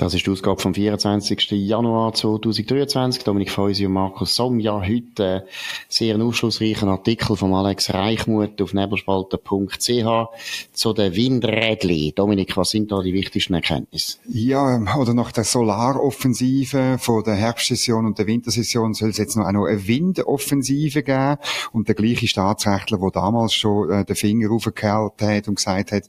Das ist die Ausgabe vom 24. Januar 2023. Dominik Feusi und Markus Somja. Heute äh, sehr einen aufschlussreichen Artikel von Alex Reichmuth auf nebelspalter.ch zu den Windrädli. Dominik, was sind da die wichtigsten Erkenntnisse? Ja, ähm, oder nach der Solaroffensive von der Herbstsession und der Wintersession soll es jetzt noch eine Windoffensive geben. Und der gleiche Staatsrechtler, der damals schon äh, den Finger aufgehalten hat und gesagt hat,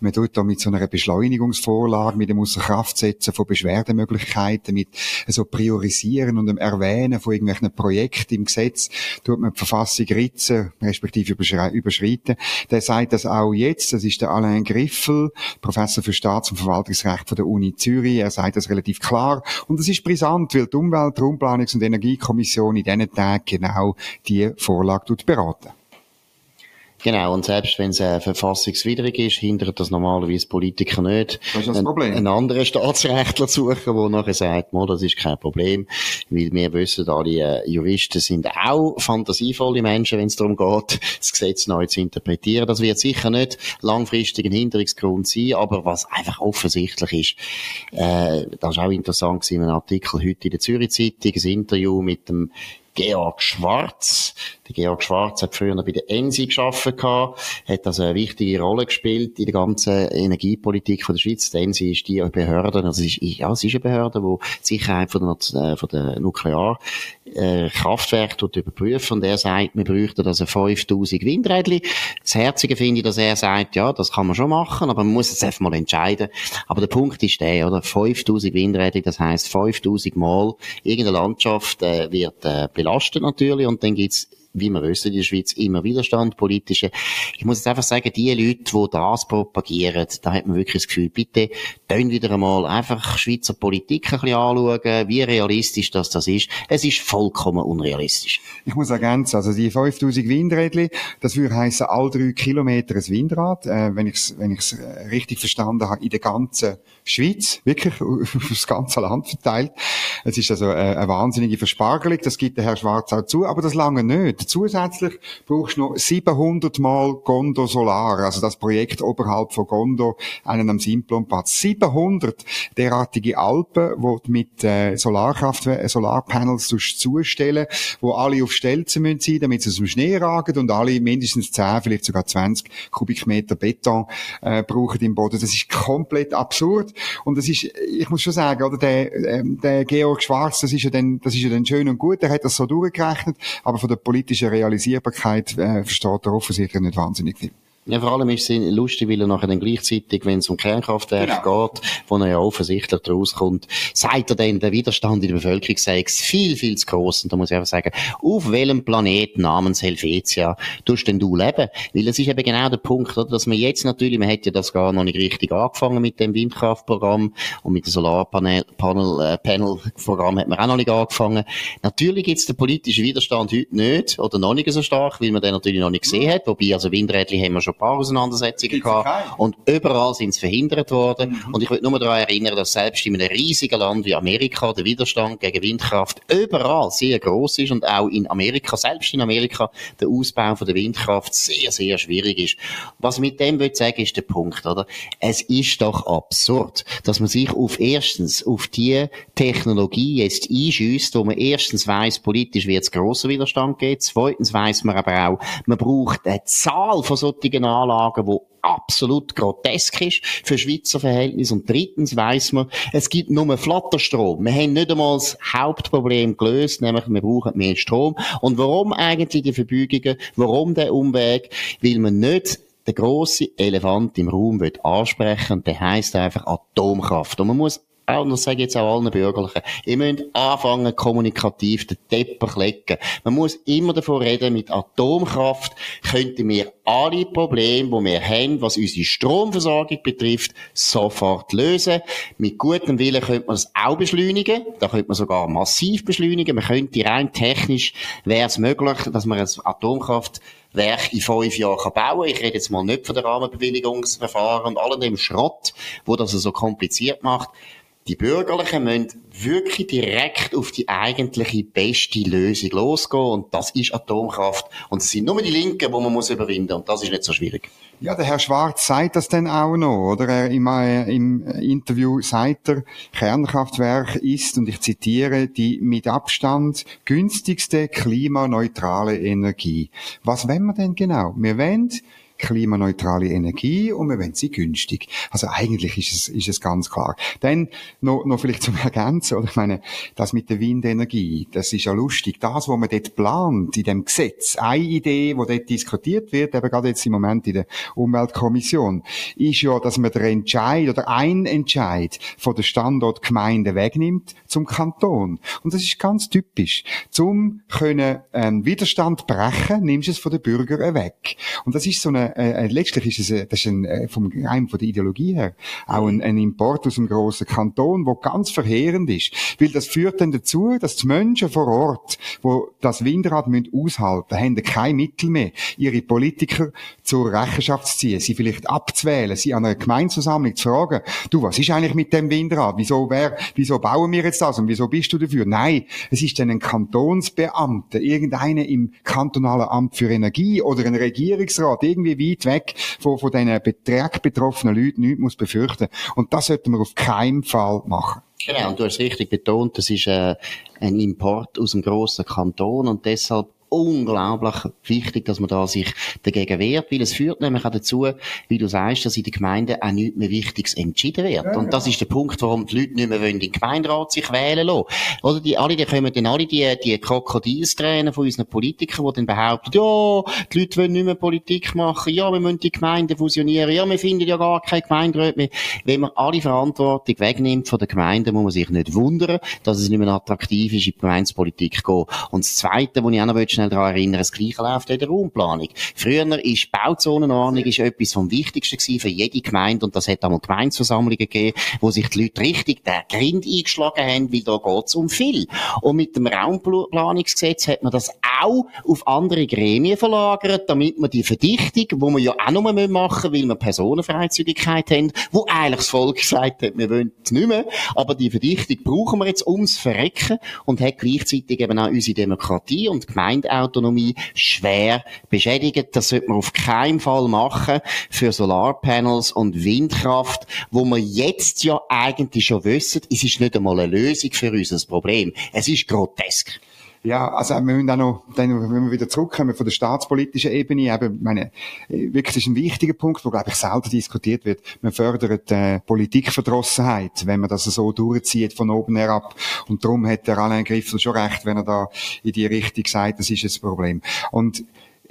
man tut da mit so einer Beschleunigungsvorlage, mit dem Außerkraftsetzen von Beschwerdemöglichkeiten, mit so Priorisieren und dem Erwähnen von irgendwelchen Projekten im Gesetz, tut man die Verfassung ritzen, respektive überschreiten. Der sagt das auch jetzt, das ist der Alain Griffel, Professor für Staats- und Verwaltungsrecht von der Uni Zürich, er sagt das relativ klar und das ist brisant, weil die Umwelt-, Raumplanungs- und Energiekommission in diesen Tagen genau die Vorlage beraten. Genau, und selbst wenn es äh, verfassungswidrig ist, hindert das normalerweise Politiker nicht. Das ist das ein, Problem. Einen anderen Staatsrechtler zu suchen, der nachher sagt, Mo, das ist kein Problem, weil wir wissen, alle äh, Juristen sind auch fantasievolle Menschen, wenn es darum geht, das Gesetz neu zu interpretieren. Das wird sicher nicht langfristig ein Hinderungsgrund sein, aber was einfach offensichtlich ist, äh, das ist auch interessant gewesen, ein Artikel heute in der Zürich Zeitung, ein Interview mit dem Georg Schwarz. Der Georg Schwarz hat früher bei der ENSI gearbeitet, hat also eine wichtige Rolle gespielt in der ganzen Energiepolitik von der Schweiz. Die ENSI ist die Behörde, also es ist, ja, es ist eine Behörde, die die Sicherheit von der, äh, von der Nuklearkraftwerke äh, überprüfen. Und er sagt, wir bräuchten also 5000 Windrädchen. Das Herzige finde ich, dass er sagt, ja, das kann man schon machen, aber man muss jetzt einfach mal entscheiden. Aber der Punkt ist der, oder? 5000 Windrädchen, das heisst 5000 Mal irgendeine Landschaft äh, wird äh, belastet natürlich und dann gibt's wie wir wissen, in der Schweiz immer Widerstand, politische. Ich muss jetzt einfach sagen, die Leute, die das propagieren, da hat man wirklich das Gefühl, bitte, tun wieder einmal einfach Schweizer Politik ein bisschen anschauen, wie realistisch das, das ist. Es ist vollkommen unrealistisch. Ich muss ergänzen, also die 5000 Windrädchen, das würde heißen, all drei Kilometer ein Windrad, äh, wenn ich es wenn ich's äh, richtig verstanden habe, in der ganzen Schweiz, wirklich auf das ganze Land verteilt. Es ist also äh, eine wahnsinnige Verspargelung, das gibt der Herr Schwarz auch zu, aber das lange nicht. Zusätzlich brauchst du noch 700 Mal Gondo Solar, also das Projekt oberhalb von Gondo, einen am Simplonplatz. 700 derartige Alpen, wo du mit äh, Solarkraft, äh, Solarpanels zustellen, wo alle auf Stelzen müssen sein, damit sie aus dem Schnee ragen und alle mindestens 10, vielleicht sogar 20 Kubikmeter Beton äh, brauchen im Boden. Das ist komplett absurd und das ist, ich muss schon sagen, oder der, äh, der Georg Schwarz, das ist ja dann, das ist ja dann schön und gut, der hat das so durchgerechnet, aber von der politischen Realisierbarkeit äh, versteht er offensichtlich nicht wahnsinnig viel. Ja, vor allem ist es lustig, weil er nachher dann gleichzeitig, wenn es um Kernkraftwerke genau. geht, wo er ja offensichtlich daraus kommt, sagt er dann, der Widerstand in der Bevölkerung sei viel, viel zu gross. Und da muss ich einfach sagen, auf welchem Planeten namens Helvetia tust denn du leben? Weil das ist eben genau der Punkt, oder? dass man jetzt natürlich, man hätte ja das gar noch nicht richtig angefangen mit dem Windkraftprogramm und mit dem Solarpanel, Panel, äh, hat man auch noch nicht angefangen. Natürlich gibt es den politischen Widerstand heute nicht, oder noch nicht so stark, weil man den natürlich noch nicht gesehen hat, wobei also Windrädchen haben wir schon ein paar Auseinandersetzungen gehabt. Und überall sind sie verhindert worden. Mhm. Und ich will nur daran erinnern, dass selbst in einem riesigen Land wie Amerika der Widerstand gegen Windkraft überall sehr groß ist und auch in Amerika, selbst in Amerika, der Ausbau von der Windkraft sehr, sehr schwierig ist. Was ich mit dem will sagen, ist der Punkt, oder? Es ist doch absurd, dass man sich auf erstens auf die Technologie jetzt einschüsst, wo man erstens weiß, politisch wird es grosser Widerstand geben, zweitens weiß man aber auch, man braucht eine Zahl von solchen Anlagen, die absolut grotesk ist für Schweizer Verhältnisse. Und drittens weiss man, es gibt nur Flatterstrom. Wir haben nicht einmal das Hauptproblem gelöst, nämlich wir brauchen mehr Strom. Und warum eigentlich die Verbügungen? Warum der Umweg? Weil man nicht den grossen Elefant im Raum ansprechen und der heisst einfach Atomkraft. Und man muss auch, das sage ich jetzt auch allen Bürgerlichen, ihr müsst anfangen, kommunikativ den Teppich legen. Man muss immer davon reden, mit Atomkraft könnten wir alle Probleme, die wir haben, was unsere Stromversorgung betrifft, sofort lösen. Mit gutem Willen könnte man es auch beschleunigen. Da könnte man sogar massiv beschleunigen. Man könnte rein technisch, wäre es möglich, dass man ein Atomkraftwerk in fünf Jahren bauen kann. Ich rede jetzt mal nicht von den Rahmenbewilligungsverfahren und allem dem Schrott, wo das so kompliziert macht. Die Bürgerlichen müssen wirklich direkt auf die eigentliche beste Lösung losgehen und das ist Atomkraft. Und es sind nur die Linken, wo man muss überwinden und das ist nicht so schwierig. Ja, der Herr Schwarz sagt das dann auch noch, oder? Er im, äh, im Interview sagt er, Kernkraftwerk ist, und ich zitiere, die mit Abstand günstigste klimaneutrale Energie. Was wollen wir denn genau? Wir wollen klimaneutrale Energie und wir wollen sie günstig. Also eigentlich ist es, ist es ganz klar. Dann noch, noch vielleicht zum Ergänzen, oder ich meine, das mit der Windenergie, das ist ja lustig. Das, was man dort plant, in dem Gesetz, eine Idee, die dort diskutiert wird, eben gerade jetzt im Moment in der Umweltkommission, ist ja, dass man den Entscheid oder ein Entscheid von der Standortgemeinde wegnimmt zum Kanton. Und das ist ganz typisch. Zum können ähm, Widerstand brechen, nimmst du es von den Bürgern weg. Und das ist so eine äh, äh, letztlich ist es, äh, das ist ein, äh, vom, einem von der Ideologie her, auch ein, ein Import aus einem grossen Kanton, wo ganz verheerend ist. Weil das führt dann dazu, dass die Menschen vor Ort, wo das Windrad müssen aushalten, haben kein Mittel mehr, ihre Politiker zur Rechenschaft zu ziehen, sie vielleicht abzuwählen, sie an einer Gemeindeversammlung zu fragen, du, was ist eigentlich mit dem Windrad? Wieso, wer, wieso bauen wir jetzt das und wieso bist du dafür? Nein, es ist dann ein Kantonsbeamter, irgendeiner im kantonalen Amt für Energie oder ein Regierungsrat, irgendwie weit weg von, von diesen Beträgen betroffenen Leuten nichts muss befürchten. Und das sollten wir auf keinen Fall machen. Genau, und du hast richtig betont, das ist äh, ein Import aus einem grossen Kanton und deshalb unglaublich wichtig, dass man da sich dagegen wehrt, weil es führt nämlich auch dazu, wie du sagst, dass in der Gemeinde auch nichts mehr Wichtiges entschieden wird. Ja, und das ist der Punkt, warum die Leute nicht mehr wollen, in den Gemeinderat sich wählen lassen. Oder die, alle, die kommen dann alle die, die Krokodilstränen von unseren Politikern, die dann behaupten, ja, die Leute wollen nicht mehr Politik machen, ja, wir müssen die Gemeinden fusionieren, ja, wir finden ja gar keine Gemeinderäte mehr. Wenn man alle Verantwortung wegnimmt von der Gemeinde, muss man sich nicht wundern, dass es nicht mehr attraktiv ist, in die Gemeindepolitik zu gehen. Und das Zweite, was ich auch noch schnell daran erinnern, das Gleiche läuft in der Raumplanung. Früher ist Bauzonenordnung ist etwas vom Wichtigsten gewesen für jede Gemeinde und das hat einmal Gemeindeversammlungen gegeben, wo sich die Leute richtig den Grind eingeschlagen haben, weil da geht's um viel. Und mit dem Raumplanungsgesetz hat man das auch auf andere Gremien verlagert, damit man die Verdichtung, wo man ja auch noch machen müssen, weil wir Personenfreizügigkeit haben, wo eigentlich das Volk gesagt hat, wir wollen es nicht mehr, aber die Verdichtung brauchen wir jetzt ums Verrecken und hat gleichzeitig eben auch unsere Demokratie und Gemeinde Gemeindeautonomie schwer beschädigt. Das sollte man auf keinen Fall machen für Solarpanels und Windkraft, wo wir jetzt ja eigentlich schon wissen, es ist nicht einmal eine Lösung für unser Problem. Es ist grotesk. Ja, also wir müssen auch noch, dann, wenn wir wieder zurückkommen von der staatspolitischen Ebene, eben, meine, wirklich das ist ein wichtiger Punkt, wo, glaube ich, selten diskutiert wird. Man fördert äh, Politikverdrossenheit, wenn man das so durchzieht von oben herab. Und darum hat der Alain Griffel schon recht, wenn er da in die Richtung sagt, das ist ein Problem. Und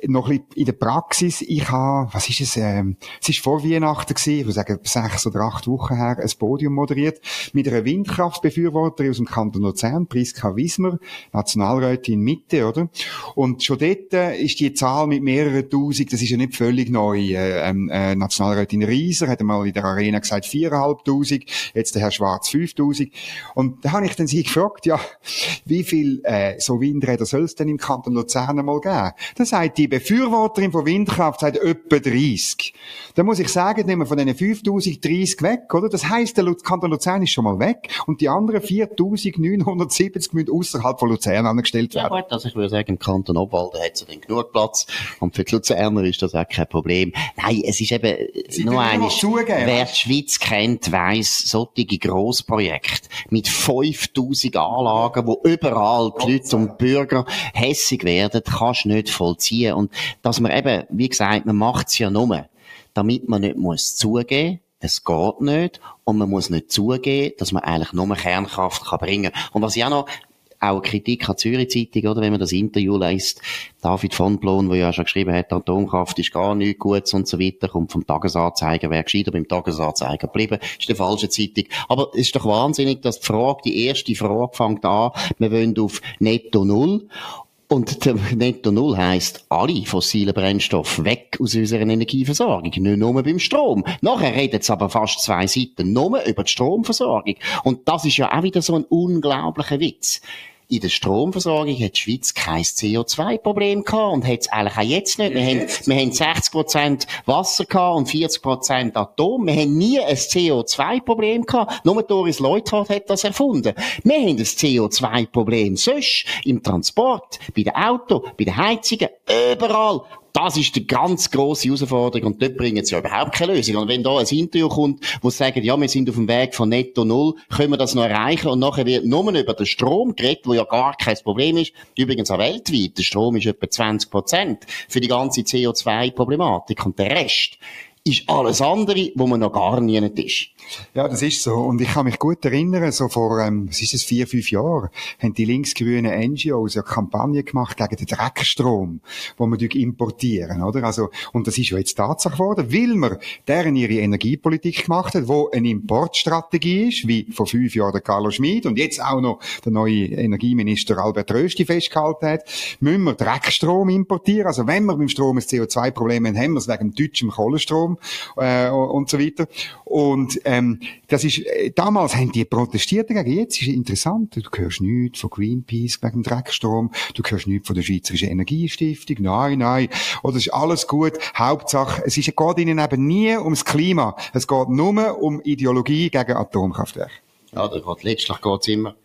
noch ein bisschen in der Praxis. Ich habe, was ist es, ähm, es ist vor Weihnachten gewesen, ich würde sagen, sechs oder acht Wochen her, ein Podium moderiert, mit einer Windkraftbefürworterin aus dem Kanton Luzern, Priska Wiesmer, Nationalrätin Mitte, oder? Und schon dort äh, ist die Zahl mit mehreren Tausend, das ist ja nicht völlig neu. Äh, ähm, äh, Nationalrätin Rieser hat einmal in der Arena gesagt, viereinhalbtausend, jetzt der Herr Schwarz fünftausend. Und da habe ich dann sie gefragt, ja, wie viel äh, so Windräder soll es denn im Kanton Luzern mal geben? Da sagt die Befürworterin von Windkraft sagt etwa 30. Da muss ich sagen, nehmen wir von diesen 5030 weg, oder? Das heisst, der Kanton Luzern ist schon mal weg und die anderen 4970 müssen außerhalb von Luzern angestellt werden. Ja gut, also ich würde sagen, im Kanton Obwalden hat es dann genug Platz und für die Luzerner ist das auch kein Problem. Nein, es ist eben Sie nur eines, wer die Schweiz kennt, weiss, solche Grossprojekte mit 5000 Anlagen, wo überall die Leute und die Bürger hässig werden, kannst du nicht vollziehen. Und dass man eben, wie gesagt, man macht es ja nur, damit man nicht muss zugeben, es geht nicht und man muss nicht zugeben, dass man eigentlich nur Kernkraft kann bringen kann. Und was ich auch noch auch Kritik an Zürich Zeitung, oder, wenn man das Interview liest, David von Blon, der ja schon geschrieben hat, Atomkraft ist gar nichts Gutes und so weiter, kommt vom Tagesanzeiger, wer gescheiter beim Tagesanzeiger geblieben, ist die falsche Zeitung. Aber es ist doch wahnsinnig, dass die Frage, die erste Frage fängt an, wir wollen auf Netto Null und der Netto Null heisst, alle fossilen Brennstoffe weg aus unserer Energieversorgung. Nicht nur beim Strom. Nachher redet es aber fast zwei Seiten nur über die Stromversorgung. Und das ist ja auch wieder so ein unglaublicher Witz. In der Stromversorgung hat die Schweiz kein CO2-Problem gehabt und hat es eigentlich auch jetzt nicht. Wir haben, wir haben 60% Wasser gehabt und 40% Atom. Wir haben nie ein CO2-Problem gehabt. Nur Doris Leuthard hat das erfunden. Wir haben ein CO2-Problem sonst im Transport, bei den Autos, bei den Heizungen, überall. Das ist die ganz grosse Herausforderung und dort bringen sie ja überhaupt keine Lösung. Und wenn da ein Interview kommt, wo sie sagen, ja, wir sind auf dem Weg von netto null, können wir das noch erreichen und nachher wird nur über den Strom geredet, wo ja gar kein Problem ist. Übrigens auch weltweit. Der Strom ist etwa 20 Prozent für die ganze CO2-Problematik und der Rest ist alles andere, wo man noch gar nie ist. Ja, das ist so. Und ich kann mich gut erinnern, so vor, ähm, was ist es, vier, fünf Jahren, haben die linksgrünen NGOs eine Kampagne gemacht gegen den Dreckstrom, wo wir importieren, oder? Also, und das ist ja jetzt Tatsache geworden, weil man deren ihre Energiepolitik gemacht hat, wo eine Importstrategie ist, wie vor fünf Jahren der Carlo Schmid und jetzt auch noch der neue Energieminister Albert Rösti festgehalten hat, müssen wir Dreckstrom importieren. Also, wenn wir beim Strom ein CO2-Problem haben, haben wir es wegen deutschem Kohlenstrom, äh, und so weiter. Und, ähm, das ist, äh, damals haben die protestiert dagegen. Jetzt ist es interessant. Du hörst nichts von Greenpeace wegen dem Dreckstrom. Du hörst nichts von der Schweizerischen Energiestiftung. Nein, nein. Oder ist alles gut. Hauptsache, es ist, es geht ihnen eben nie ums Klima. Es geht nur um Ideologie gegen Atomkraftwerke. Ja, da geht, letztlich geht's immer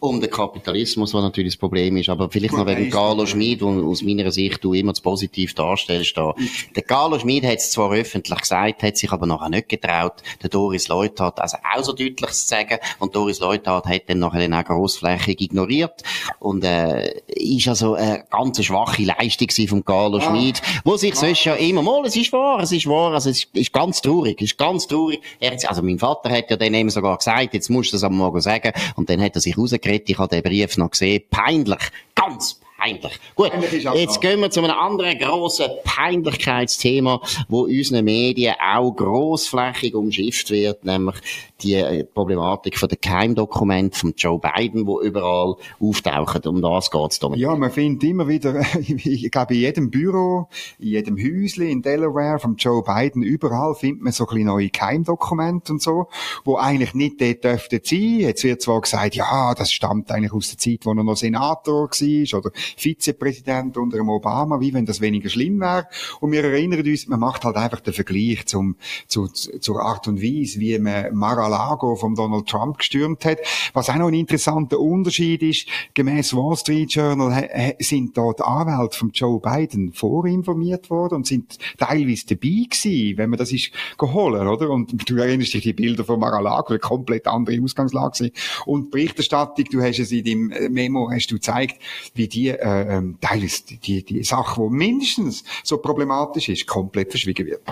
um den Kapitalismus, was natürlich das Problem ist. Aber vielleicht noch wegen Carlo Schmid, wo aus meiner Sicht du immer zu positiv darstellst. Da. Der Carlo Schmid hat es zwar öffentlich gesagt, hat sich aber nachher nicht getraut, der Doris Leuthard also auch so deutlich zu sagen. Und Doris Leuthard hat dann nachher dann auch grossflächig ignoriert. Und äh, ist also eine ganz schwache Leistung von Carlo ah. Schmid, wo sich ah. sonst ja immer mal, es ist wahr, es ist wahr, also es ist, ganz traurig, es ist ganz traurig. Er, also mein Vater hat ja dann eben sogar gesagt, jetzt musst du das am Morgen sagen. Und dann hat er sich raus geredet. Ich habe den Brief noch gesehen. Peinlich. Ganz peinlich. Gut, jetzt gehen wir zu einem anderen grossen Peinlichkeitsthema, wo unseren Medien auch grossflächig umschifft wird, nämlich die äh, Problematik von den Geheimdokumenten von Joe Biden, wo überall auftauchen. Um das geht's damit. Ja, man findet immer wieder, ich glaube, in jedem Büro, in jedem Häusli in Delaware von Joe Biden, überall findet man so ein neue Geheimdokumente und so, wo eigentlich nicht dort dürften sein. Jetzt wird zwar gesagt, ja, das stammt eigentlich aus der Zeit, wo er noch Senator war oder Vizepräsident unter dem Obama, wie wenn das weniger schlimm wäre. Und wir erinnern uns, man macht halt einfach den Vergleich zum, zu, zur Art und Weise, wie man Mar-a-Lago von Donald Trump gestürmt hat. Was auch noch ein interessanter Unterschied ist, gemäß Wall Street Journal sind dort Anwälte von Joe Biden vorinformiert worden und sind teilweise dabei gewesen, wenn man das ist geholt, oder? Und du erinnerst dich die Bilder von Mar-a-Lago, eine komplett andere Ausgangslage gewesen. Und Berichterstattung, du hast es in deinem Memo, hast du gezeigt, wie die äh, ähm, teilweise die, die Sache, die mindestens so problematisch ist, komplett verschwiegen wird.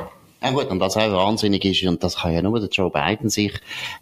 Ja gut, und was auch wahnsinnig ist, und das kann ja nur der Joe Biden sich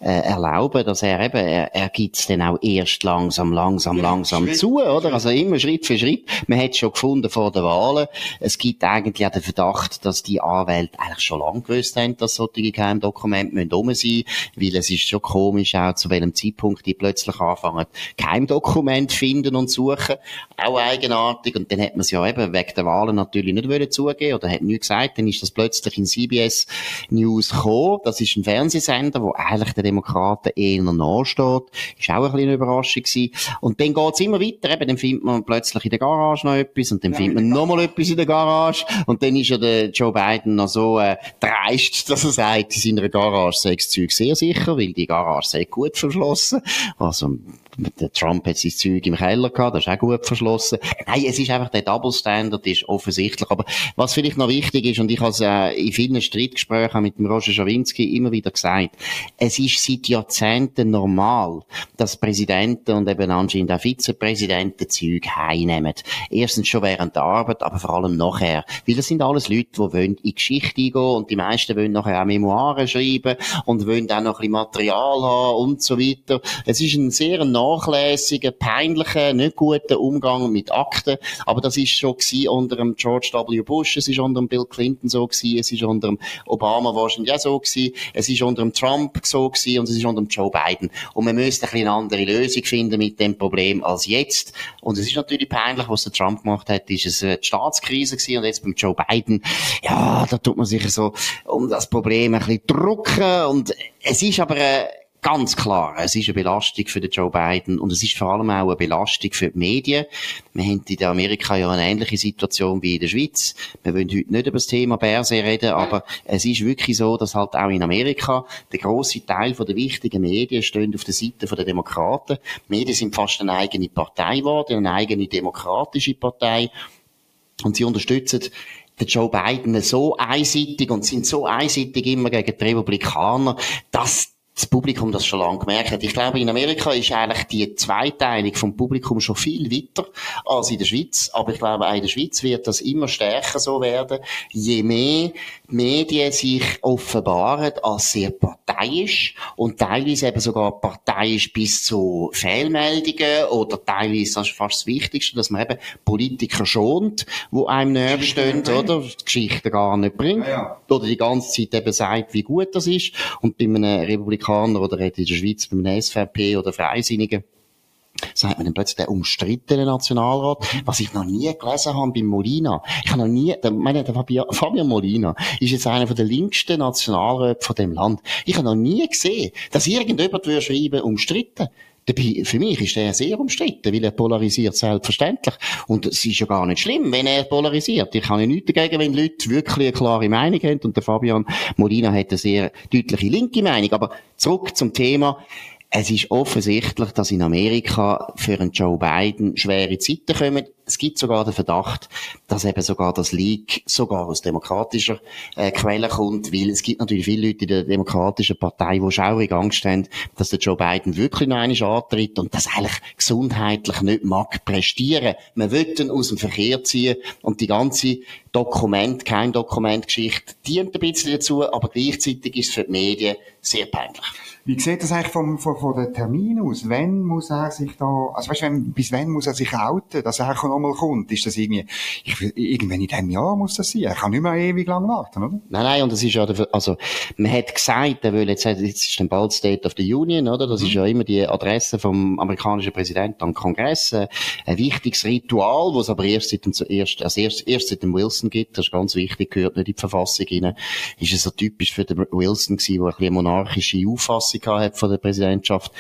äh, erlauben, dass er eben, er, er gibt es dann auch erst langsam, langsam, langsam Schritt, zu, oder? Also immer Schritt für Schritt. Man hat es schon gefunden vor den Wahlen. Es gibt eigentlich auch den Verdacht, dass die Anwälte eigentlich schon lange gewusst haben, dass solche Geheimdokumente müssen rum sein, weil es ist schon komisch auch, zu welchem Zeitpunkt die plötzlich anfangen, Geheimdokumente finden und suchen. Auch eigenartig. Und dann hat man es ja eben wegen der Wahlen natürlich nicht wollen zugeben oder hat nichts gesagt, dann ist das plötzlich in CBS News gekommen. Das ist ein Fernsehsender, wo eigentlich den Demokraten eher nachsteht. Ist auch ein bisschen eine Überraschung gewesen. Und dann geht's immer weiter. Eben, dann findet man plötzlich in der Garage noch etwas und dann ja, findet man nochmal etwas in der Garage und dann ist ja der Joe Biden noch so äh, dreist, dass er sagt, in seiner Garage sei das Zeug sehr sicher, weil die Garage sei gut verschlossen. Also der Trump hat sein Zeug im Keller gehabt, das ist auch gut verschlossen. Nein, es ist einfach der Double Standard, ist offensichtlich. Aber was vielleicht noch wichtig ist, und ich habe es äh, in vielen Streitgesprächen mit dem Roger Schawinski immer wieder gesagt, es ist seit Jahrzehnten normal, dass Präsidenten und eben anscheinend auch Vizepräsidenten Zeug heimnehmen. Erstens schon während der Arbeit, aber vor allem nachher. Weil das sind alles Leute, die wollen in Geschichte eingehen und die meisten wollen nachher auch Memoiren schreiben und wollen auch noch ein bisschen Material haben und so weiter. Es ist ein sehr nachlässigen, peinlichen, nicht guten Umgang mit Akten. Aber das ist schon unter dem George W. Bush, es ist unter dem Bill Clinton so gewesen, es ist unter dem Obama wahrscheinlich auch so gewesen, es ist unter dem Trump so gewesen und es ist unter dem Joe Biden. Und man müsste ein bisschen eine andere Lösung finden mit dem Problem als jetzt. Und es ist natürlich peinlich, was der Trump gemacht hat, ist es äh, die Staatskrise gewesen und jetzt beim Joe Biden, ja, da tut man sich so um das Problem ein bisschen drucken und es ist aber, äh, ganz klar, es ist eine Belastung für den Joe Biden und es ist vor allem auch eine Belastung für die Medien. Wir haben in Amerika ja eine ähnliche Situation wie in der Schweiz. Wir wollen heute nicht über das Thema Börse reden, aber es ist wirklich so, dass halt auch in Amerika der große Teil der wichtigen Medien stehen auf der Seite der Demokraten. Die Medien sind fast eine eigene Partei geworden, eine eigene demokratische Partei. Und sie unterstützen den Joe Biden so einseitig und sind so einseitig immer gegen die Republikaner, dass das Publikum das schon lange gemerkt hat. Ich glaube, in Amerika ist eigentlich die Zweiteilung vom Publikum schon viel weiter als in der Schweiz. Aber ich glaube, auch in der Schweiz wird das immer stärker so werden, je mehr Medien sich offenbaren als sehr parteiisch und teilweise eben sogar parteiisch bis zu Fehlmeldungen oder teilweise, das ist fast das Wichtigste, dass man eben Politiker schont, wo einem näher stehen, oder? Die Geschichte gar nicht bringt. Ja, ja. Oder die ganze Zeit eben sagt, wie gut das ist. Und bei einem Republikaner Republikaner oder in der Schweiz beim SVP oder Freisinnigen sagt man dann plötzlich der umstrittene Nationalrat, was ich noch nie gelesen habe beim Molina. Ich habe noch nie, der, meine, der Fabian Molina ist jetzt einer der linksten Nationalräte von dem Land. Ich habe noch nie gesehen, dass irgendjemand würde schreiben, umstritten. Für mich ist er sehr umstritten, weil er polarisiert selbstverständlich. Und es ist ja gar nicht schlimm, wenn er polarisiert. Ich kann ja nichts dagegen, wenn Leute wirklich eine klare Meinung haben. Und der Fabian Molina hat eine sehr deutliche linke Meinung. Aber zurück zum Thema. Es ist offensichtlich, dass in Amerika für einen Joe Biden schwere Zeiten kommen. Es gibt sogar den Verdacht, dass eben sogar das Leak sogar aus demokratischer äh, Quelle kommt, weil es gibt natürlich viele Leute in der demokratischen Partei, die schaurig Angst haben, dass der Joe Biden wirklich noch einmal antritt und das eigentlich gesundheitlich nicht mag prestieren. Man will ihn aus dem Verkehr ziehen und die ganze Dokument, kein Dokumentgeschichte dient ein bisschen dazu, aber gleichzeitig ist es für die Medien sehr peinlich. Wie sieht das eigentlich vom, von, von den Termin aus? Wenn muss er sich da, also weißt, wenn, bis wann muss er sich outen, dass er nochmal kommt? Ist das irgendwie, ich, irgendwann in diesem Jahr muss das sein? Er kann nicht mehr ewig lang warten, oder? Nein, nein, und das ist ja, also, man hat gesagt, er will jetzt, jetzt ist dann bald State of the Union, oder? Das mhm. ist ja immer die Adresse vom amerikanischen Präsidenten am Kongress, äh, ein wichtiges Ritual, was aber erst seit dem, erst, also erst, erst seit dem Wilson gibt, das ist ganz wichtig, gehört nicht in die Verfassung rein, ist es so typisch für den Wilson gewesen, wo ein bisschen monarchische Auffassung Auffassung hat von der Präsidentschaft.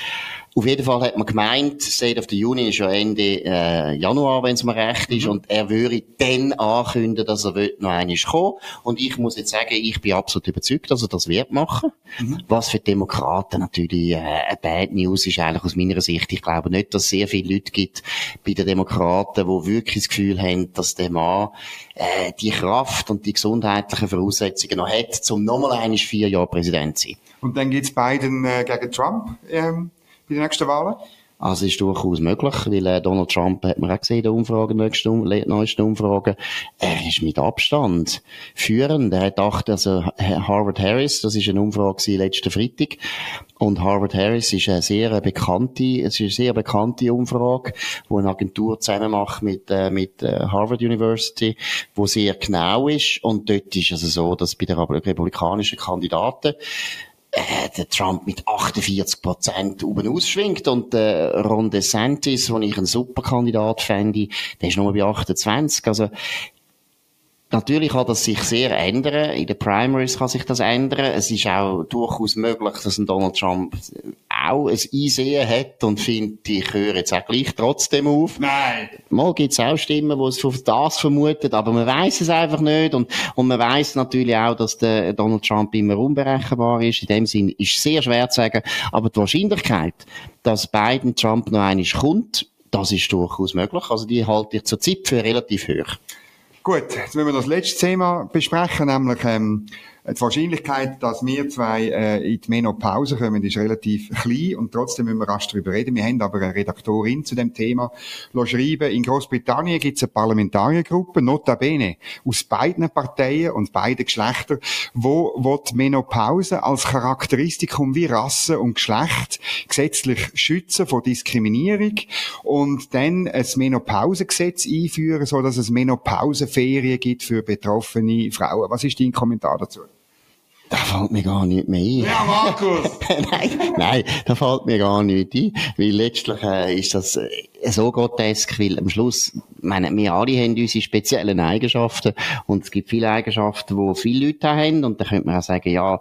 Auf jeden Fall hat man gemeint, State of the Union ist ja Ende äh, Januar, wenn es mir recht ist, mhm. und er würde dann ankündigen, dass er noch einmal kommen Und ich muss jetzt sagen, ich bin absolut überzeugt, dass er das wird machen. Mhm. Was für Demokraten natürlich äh, eine Bad News ist eigentlich aus meiner Sicht. Ich glaube nicht, dass es sehr viele Leute gibt bei den Demokraten, die wirklich das Gefühl haben, dass der Mann äh, die Kraft und die gesundheitlichen Voraussetzungen noch hat, um nochmal einmal vier Jahre Präsident zu sein. Und dann geht's Biden äh, gegen Trump ähm, bei den nächsten Wahlen? Also ist durchaus möglich, weil äh, Donald Trump hat man auch gesehen in Umfrage, nächsten, neuesten Umfrage, er ist mit Abstand führend. Er hat acht, also Harvard Harris, das ist eine Umfrage letzten Freitag, und Harvard Harris ist eine sehr bekannte, es ist eine sehr bekannte Umfrage, wo eine Agentur zusammen macht mit, äh, mit äh, Harvard University, wo sehr genau ist. Und dort ist es also so, dass bei den republikanischen Kandidaten äh, der Trump mit 48 Prozent oben ausschwingt und der äh, Ron DeSantis, den ich einen super Kandidat fände, der ist nur bei 28. Also Natürlich kann das sich sehr ändern. In den Primaries kann sich das ändern. Es ist auch durchaus möglich, dass ein Donald Trump auch ein Einsehen hat und findet, ich höre jetzt auch gleich trotzdem auf. Nein. Mal gibt es auch Stimmen, die es auf das vermuten, aber man weiß es einfach nicht. Und, und man weiß natürlich auch, dass der Donald Trump immer unberechenbar ist. In dem Sinn ist es sehr schwer zu sagen. Aber die Wahrscheinlichkeit, dass Biden Trump noch einmal kommt, das ist durchaus möglich. Also die halte ich zur Zeit für relativ hoch. Gut, jetzt müssen wir das letzte Thema besprechen, nämlich ähm, die Wahrscheinlichkeit, dass wir zwei äh, in die Menopause kommen, ist relativ klein und trotzdem müssen wir rasch darüber reden. Wir haben aber eine Redaktorin zu dem Thema schreiben. In Großbritannien gibt es eine Parlamentariergruppe, notabene, aus beiden Parteien und beiden Geschlechtern, wo, wo die Menopause als Charakteristikum wie Rasse und Geschlecht gesetzlich schützen vor Diskriminierung und dann ein Menopausegesetz einführen, so dass es Menopauseferien gibt für betroffene Frauen. Was ist dein Kommentar dazu? Da fällt mir gar nicht mehr ein. Ja, Markus! nein, nein, da fällt mir gar nicht ein. Weil letztlich äh, ist das, äh, so grotesk, weil am Schluss, meine, wir alle haben unsere speziellen Eigenschaften und es gibt viele Eigenschaften, die viele Leute haben und da könnte man auch sagen, ja,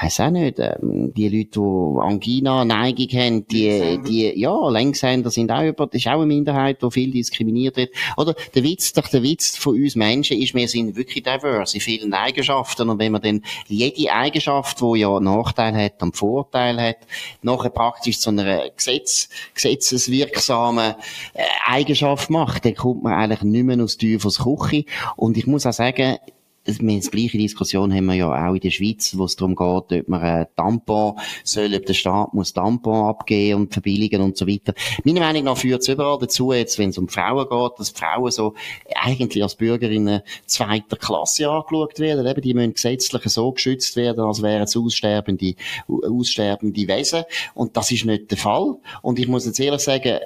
weiß auch nicht, ähm, die Leute, die Angina, Neigung haben, die, die, ja, Längshänder sind auch über, das ist auch eine Minderheit, die viel diskriminiert wird. Oder der Witz, doch der Witz von uns Menschen ist, wir sind wirklich diverse in vielen Eigenschaften und wenn man dann jede Eigenschaft, die ja Nachteil hat und Vorteil hat, nachher praktisch zu einer Gesetz, gesetzeswirksamen äh, Eigenschaft macht, dann kommt man eigentlich nicht mehr aus Teufels Küche. Und ich muss auch sagen, wir die gleiche Diskussion haben wir ja auch in der Schweiz, wo es darum geht, ob man ein Tampon soll, ob der Staat muss Tampon abgeben und verbilligen und so weiter. Meiner Meinung nach führt es überall dazu, jetzt, wenn es um Frauen geht, dass Frauen so eigentlich als Bürgerinnen zweiter Klasse angeschaut werden. Eben, die müssen gesetzlich so geschützt werden, als wären es aussterbende, aussterbende Wesen. Und das ist nicht der Fall. Und ich muss jetzt ehrlich sagen,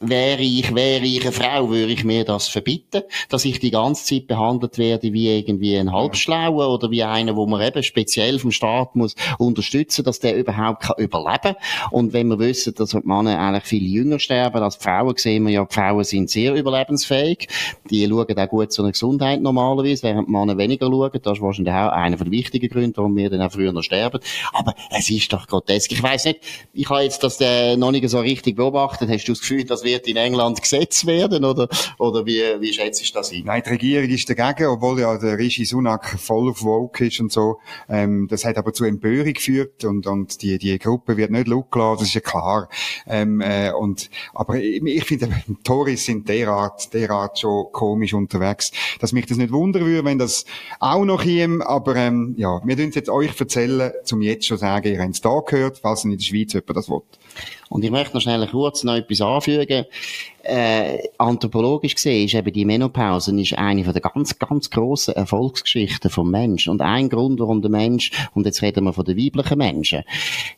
wäre ich, wäre ich eine Frau, würde ich mir das verbieten, dass ich die ganze Zeit behandelt werde wie irgendwie wie ein Halbschlauer oder wie einer, wo man eben speziell vom Staat muss unterstützen, dass der überhaupt kann überleben. Und wenn wir wissen, dass die Männer eigentlich viel jünger sterben als die Frauen, sehen wir ja, die Frauen sind sehr überlebensfähig. Die schauen auch gut zu einer Gesundheit normalerweise, während die Männer weniger schauen. Das ist wahrscheinlich auch einer der wichtigen Gründe, warum wir dann auch früher noch sterben. Aber es ist doch grotesk. Ich weiss nicht, ich habe jetzt das äh, noch nicht so richtig beobachtet. Hast du das Gefühl, das wird in England gesetzt werden? Oder, oder wie, wie schätzt du das ein? Nein, die Regierung ist dagegen, obwohl ja der Rishi Sunak voll auf Woke ist und so. Ähm, das hat aber zu Empörung geführt und, und die, die Gruppe wird nicht gelassen, das ist ja klar. Ähm, äh, und, aber ich, ich finde, Tories sind derart, derart schon komisch unterwegs, dass mich das nicht wundern würde, wenn das auch noch ihm, aber ähm, ja, wir dürfen jetzt euch erzählen, zum jetzt schon sagen, ihr habt es da gehört, falls in der Schweiz jemand das will. Und ich möchte noch schnell kurz noch etwas anfügen äh, anthropologisch gesehen ist eben die Menopause ist eine von der ganz, ganz grossen Erfolgsgeschichten vom Mensch. Und ein Grund, warum der Mensch, und jetzt reden wir von den weiblichen Menschen,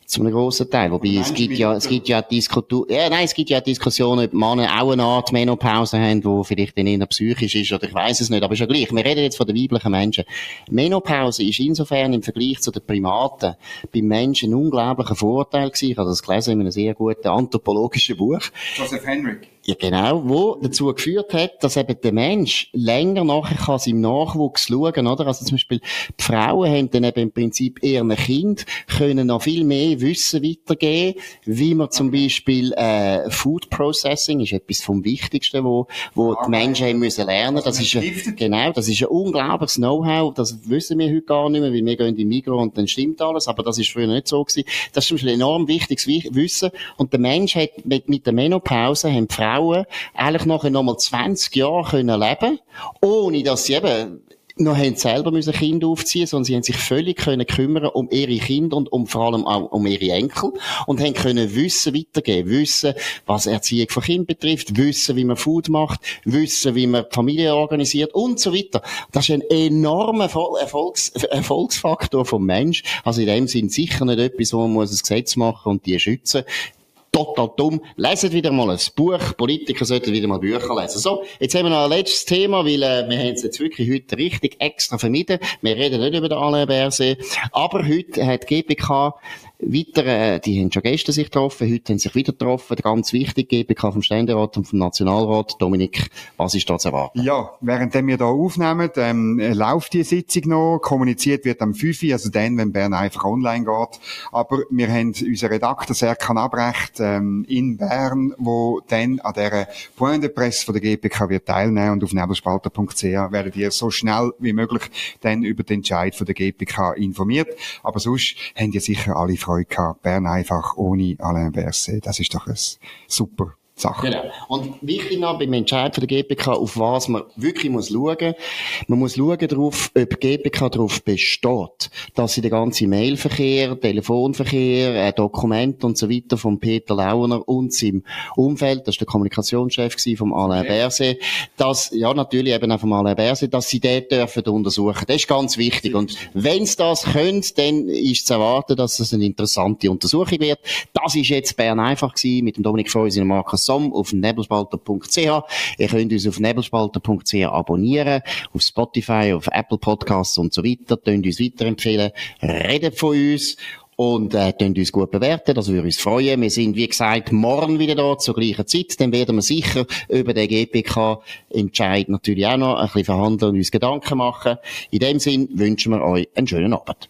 zu einem grossen Teil, wobei es gibt ja, es gibt ja Diskussionen, ja, nein, es gibt ja Diskussionen, ob Männer auch eine Art Menopause haben, die vielleicht dann eher psychisch ist, oder ich weiß es nicht, aber ist ja gleich. Wir reden jetzt von den weiblichen Menschen. Menopause ist insofern im Vergleich zu den Primaten beim Menschen ein unglaublicher Vorteil gewesen. Ich habe das gelesen in einem sehr guten anthropologischen Buch. Joseph Henrik. Ja, genau, wo dazu geführt hat, dass eben der Mensch länger nachher kann seinem Nachwuchs schauen, oder? Also zum Beispiel, die Frauen haben dann eben im Prinzip ihren Kind können noch viel mehr Wissen weitergeben, wie man zum Beispiel, äh, Food Processing ist etwas vom Wichtigsten, wo, wo die Menschen haben müssen lernen. Das ist ein, genau, das ist ein unglaubliches Know-how, das wissen wir heute gar nicht mehr, weil wir gehen in die Mikro und dann stimmt alles, aber das ist früher nicht so gewesen. Das ist zum Beispiel enorm wichtiges Wissen und der Mensch hat mit, mit der Menopause haben die Frauen Frauen eigentlich nachher nochmal 20 Jahre können leben ohne dass sie eben noch haben selber müssen Kinder aufziehen, sondern sie haben sich völlig können kümmern um ihre Kinder und um vor allem auch um ihre Enkel und haben können Wissen weitergeben, Wissen, was Erziehung von Kindern betrifft, Wissen, wie man Food macht, Wissen, wie man die Familie organisiert und so weiter. Das ist ein enormer Erfolgs Erfolgsfaktor vom Mensch. Also in dem Sinn sicher nicht etwas, wo man muss ein Gesetz machen und die schützen total dumm. Leset wieder mal ein Buch. Politiker sollten wieder mal Bücher lesen. So, jetzt haben wir noch ein letztes Thema, weil äh, wir haben es jetzt wirklich heute richtig extra vermieden. Wir reden nicht über den Alain Berset. Aber heute hat GPK weiter, äh, die haben schon gestern sich getroffen, heute haben sich wieder getroffen. Ganz wichtig, GBK vom Ständerat und vom Nationalrat. Dominik, was ist da zu erwarten? Ja, während wir da aufnehmen, ähm, läuft die Sitzung noch, kommuniziert wird am 5 also dann, wenn Bern einfach online geht. Aber wir haben unseren Redakteur Serkan Abrecht ähm, in Bern, wo dann an der Point de Presse von der GPK wird teilnehmen und auf nebelspalter.ch werdet ihr so schnell wie möglich dann über den Entscheid von der GPK informiert. Aber sonst haben ihr sicher alle Freude gehabt. Bern einfach ohne Alain Berset. Das ist doch ein super Sache. Genau. Und wichtig noch beim Entscheid von der GPK, auf was man wirklich muss schauen. Man muss schauen darauf, ob die GPK darauf besteht, dass sie den ganzen Mailverkehr, Telefonverkehr, äh, Dokumente und so weiter von Peter Launer und seinem Umfeld, das ist der Kommunikationschef vom Alain okay. Berset, dass, ja, natürlich eben auch vom Alain Berset, dass sie den dürfen untersuchen. Das ist ganz wichtig. Und wenn sie das können, dann ist zu erwarten, dass es eine interessante Untersuchung wird. Das ist jetzt Bern einfach gewesen, mit dem Dominik Freusi und Markus Som auf nebelspalter.ch. Ihr könnt uns auf nebelspalter.ch abonnieren, auf Spotify, auf Apple Podcasts und so weiter. Könnt uns weiterempfehlen. Redet von uns. und äh, uns gut bewerten, das würde uns freuen. Wir sind, wie gesagt, morgen wieder da zur gleichen Zeit, dann werden wir sicher über den GPK-Entscheid natürlich auch noch ein bisschen verhandeln und uns Gedanken machen. In dem Sinn wünschen wir euch einen schönen Abend.